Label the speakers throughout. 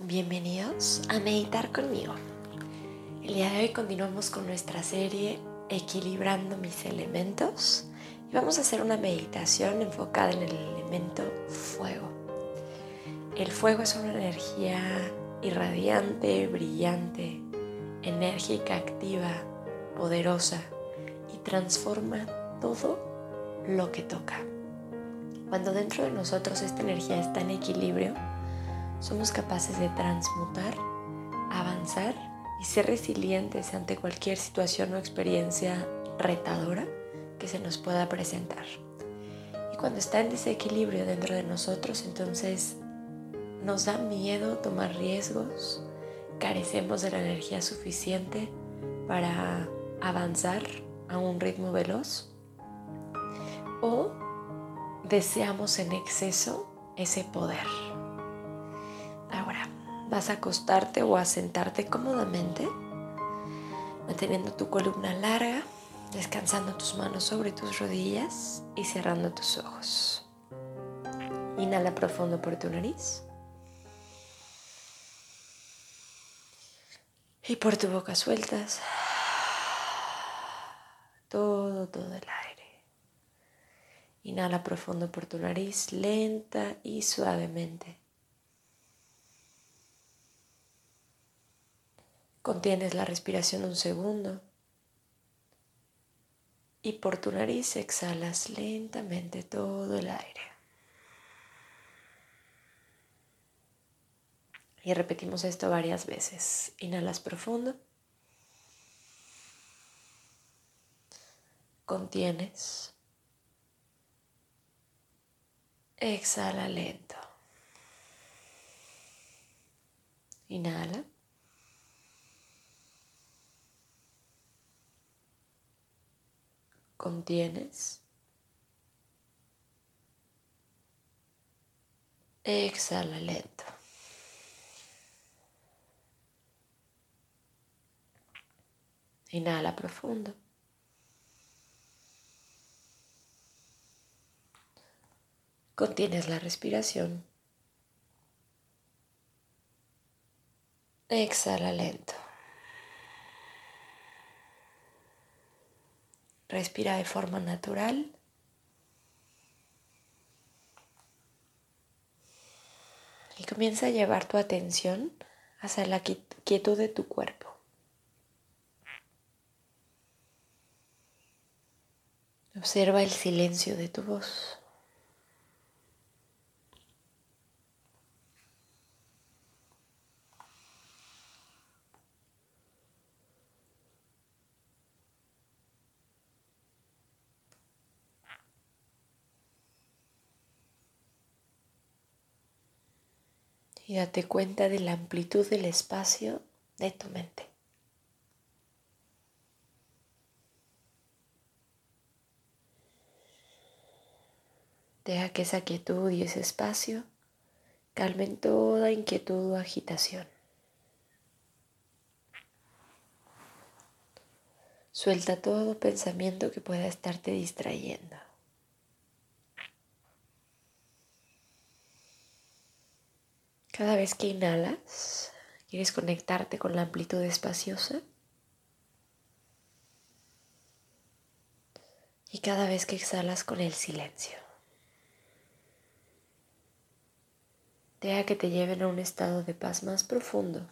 Speaker 1: Bienvenidos a meditar conmigo. El día de hoy continuamos con nuestra serie Equilibrando mis elementos y vamos a hacer una meditación enfocada en el elemento fuego. El fuego es una energía irradiante, brillante, enérgica, activa, poderosa y transforma todo lo que toca. Cuando dentro de nosotros esta energía está en equilibrio, somos capaces de transmutar, avanzar y ser resilientes ante cualquier situación o experiencia retadora que se nos pueda presentar. Y cuando está en desequilibrio dentro de nosotros, entonces nos da miedo tomar riesgos, carecemos de la energía suficiente para avanzar a un ritmo veloz o deseamos en exceso ese poder. Vas a acostarte o a sentarte cómodamente, manteniendo tu columna larga, descansando tus manos sobre tus rodillas y cerrando tus ojos. Inhala profundo por tu nariz. Y por tu boca sueltas todo, todo el aire. Inhala profundo por tu nariz, lenta y suavemente. Contienes la respiración un segundo y por tu nariz exhalas lentamente todo el aire. Y repetimos esto varias veces. Inhalas profundo. Contienes. Exhala lento. Inhala. Contienes. Exhala lento. Inhala profundo. Contienes la respiración. Exhala lento. Respira de forma natural. Y comienza a llevar tu atención hacia la quietud de tu cuerpo. Observa el silencio de tu voz. Y date cuenta de la amplitud del espacio de tu mente. Deja que esa quietud y ese espacio calmen toda inquietud o agitación. Suelta todo pensamiento que pueda estarte distrayendo. Cada vez que inhalas, quieres conectarte con la amplitud espaciosa. Y cada vez que exhalas con el silencio. Deja que te lleven a un estado de paz más profundo.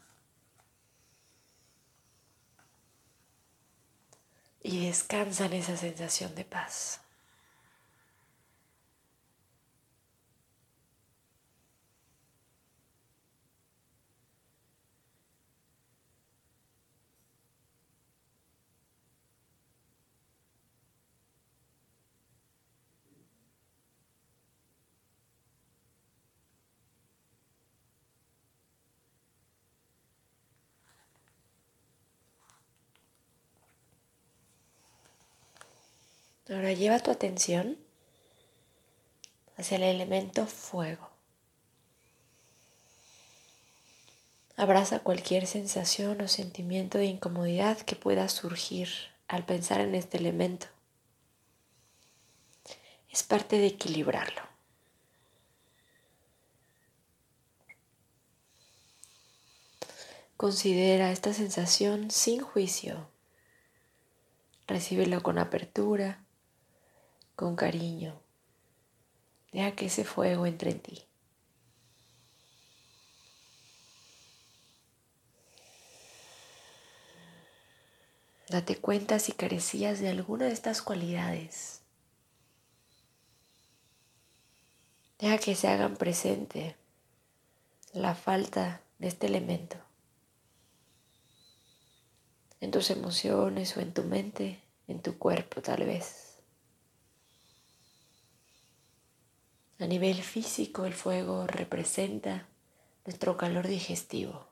Speaker 1: Y descansa en esa sensación de paz. Ahora lleva tu atención hacia el elemento fuego. Abraza cualquier sensación o sentimiento de incomodidad que pueda surgir al pensar en este elemento. Es parte de equilibrarlo. Considera esta sensación sin juicio. Recíbelo con apertura, con cariño. Deja que ese fuego entre en ti. Date cuenta si carecías de alguna de estas cualidades. Deja que se hagan presente la falta de este elemento en tus emociones o en tu mente, en tu cuerpo tal vez. A nivel físico el fuego representa nuestro calor digestivo.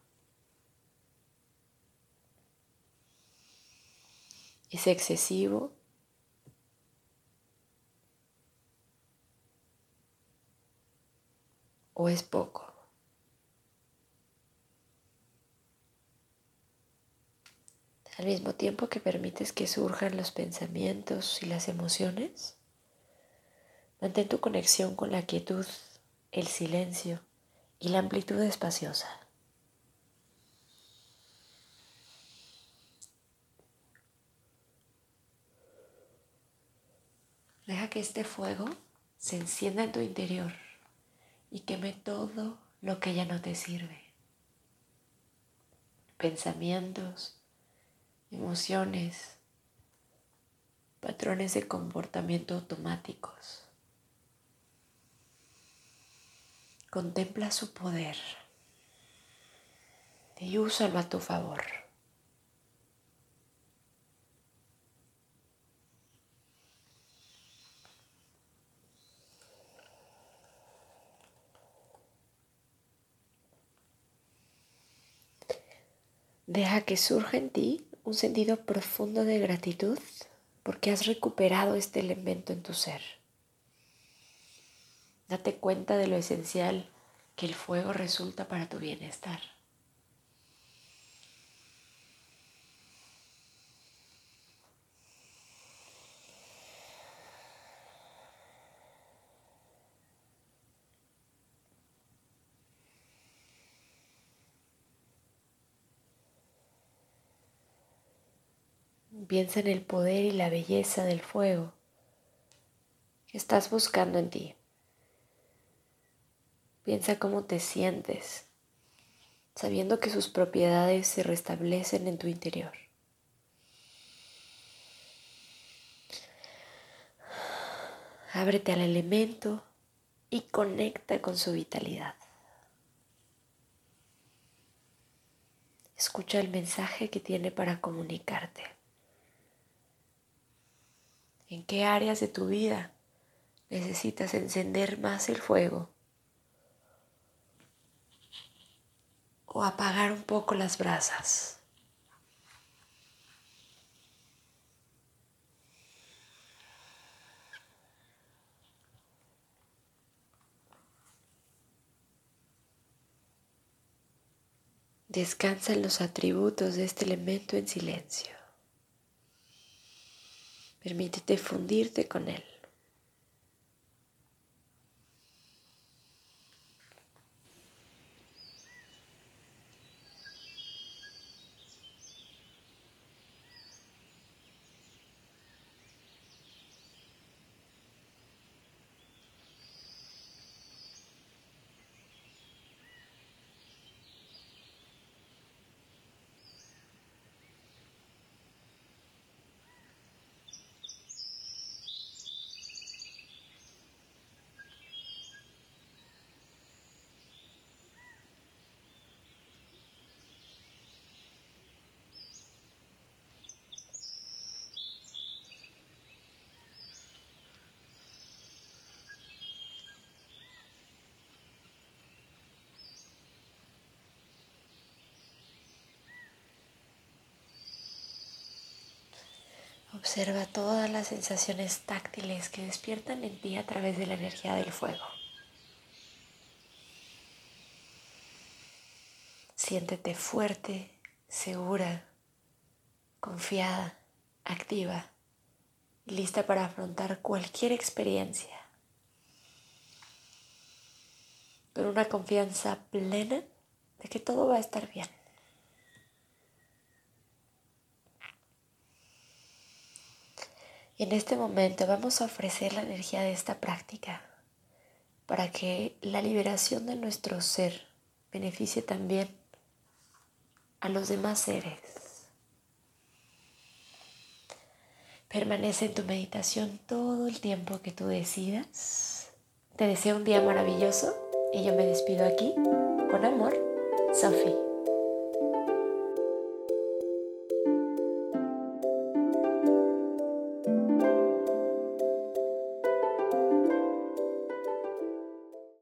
Speaker 1: Es excesivo o es poco. al mismo tiempo que permites que surjan los pensamientos y las emociones, mantén tu conexión con la quietud, el silencio y la amplitud espaciosa. Deja que este fuego se encienda en tu interior y queme todo lo que ya no te sirve. Pensamientos, emociones, patrones de comportamiento automáticos. Contempla su poder y úsalo a tu favor. Deja que surja en ti un sentido profundo de gratitud porque has recuperado este elemento en tu ser. Date cuenta de lo esencial que el fuego resulta para tu bienestar. Piensa en el poder y la belleza del fuego que estás buscando en ti. Piensa cómo te sientes, sabiendo que sus propiedades se restablecen en tu interior. Ábrete al elemento y conecta con su vitalidad. Escucha el mensaje que tiene para comunicarte. ¿En qué áreas de tu vida necesitas encender más el fuego? O apagar un poco las brasas. Descansa en los atributos de este elemento en silencio. Permítete fundirte con él. Observa todas las sensaciones táctiles que despiertan en ti a través de la energía del fuego. Siéntete fuerte, segura, confiada, activa lista para afrontar cualquier experiencia. Con una confianza plena de que todo va a estar bien. Y en este momento vamos a ofrecer la energía de esta práctica para que la liberación de nuestro ser beneficie también a los demás seres. Permanece en tu meditación todo el tiempo que tú decidas. Te deseo un día maravilloso y yo me despido aquí. Con amor, Sophie.